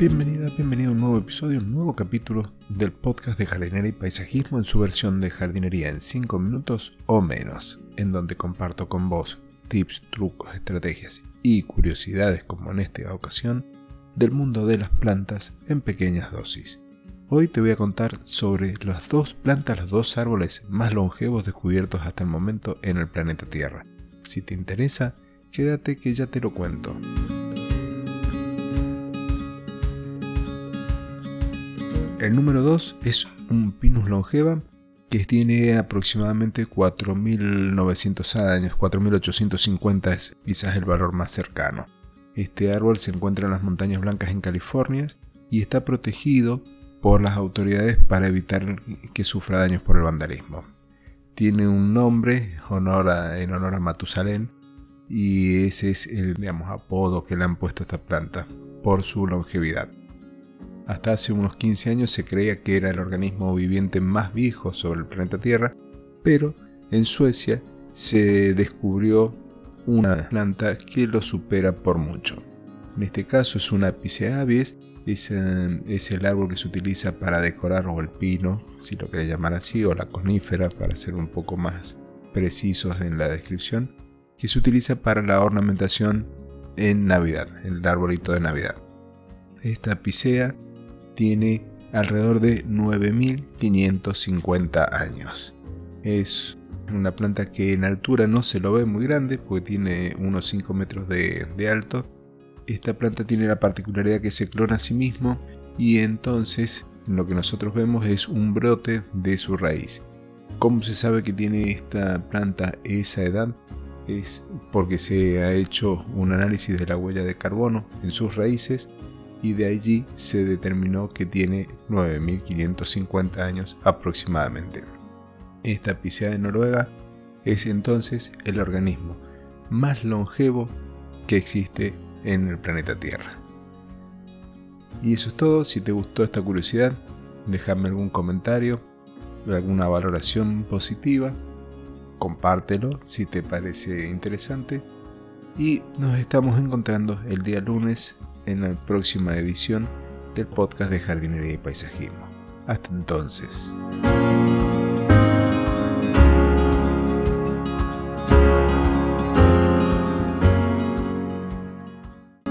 Bienvenida, bienvenido a un nuevo episodio, un nuevo capítulo del podcast de jardinería y paisajismo en su versión de jardinería en 5 minutos o menos, en donde comparto con vos tips, trucos, estrategias y curiosidades como en esta ocasión del mundo de las plantas en pequeñas dosis. Hoy te voy a contar sobre las dos plantas, los dos árboles más longevos descubiertos hasta el momento en el planeta Tierra. Si te interesa, quédate que ya te lo cuento. El número 2 es un Pinus longeva que tiene aproximadamente 4.900 años, 4.850 es quizás el valor más cercano. Este árbol se encuentra en las montañas blancas en California y está protegido por las autoridades para evitar que sufra daños por el vandalismo. Tiene un nombre en honor a Matusalén y ese es el digamos, apodo que le han puesto a esta planta por su longevidad. Hasta hace unos 15 años se creía que era el organismo viviente más viejo sobre el planeta Tierra, pero en Suecia se descubrió una planta que lo supera por mucho. En este caso es una Picea abies, es, es, el árbol que se utiliza para decorar o el pino, si lo querés llamar así, o la conífera para ser un poco más precisos en la descripción, que se utiliza para la ornamentación en Navidad, el arbolito de Navidad. Esta Picea tiene alrededor de 9.550 años. Es una planta que en altura no se lo ve muy grande porque tiene unos 5 metros de, alto. Esta planta tiene la particularidad que se clona a sí mismo y entonces lo que nosotros vemos es un brote de su raíz. ¿Cómo se sabe que tiene esta planta esa edad? Es porque se ha hecho un análisis de la huella de carbono en sus raíces y de allí se determinó que tiene 9.550 años aproximadamente. Esta Picea de Noruega es entonces el organismo más longevo que existe en el planeta Tierra. Y eso es todo, si te gustó esta curiosidad, déjame algún comentario, alguna valoración positiva, compártelo si te parece interesante y nos estamos encontrando el día lunes en la próxima edición del podcast de jardinería y paisajismo. Hasta entonces.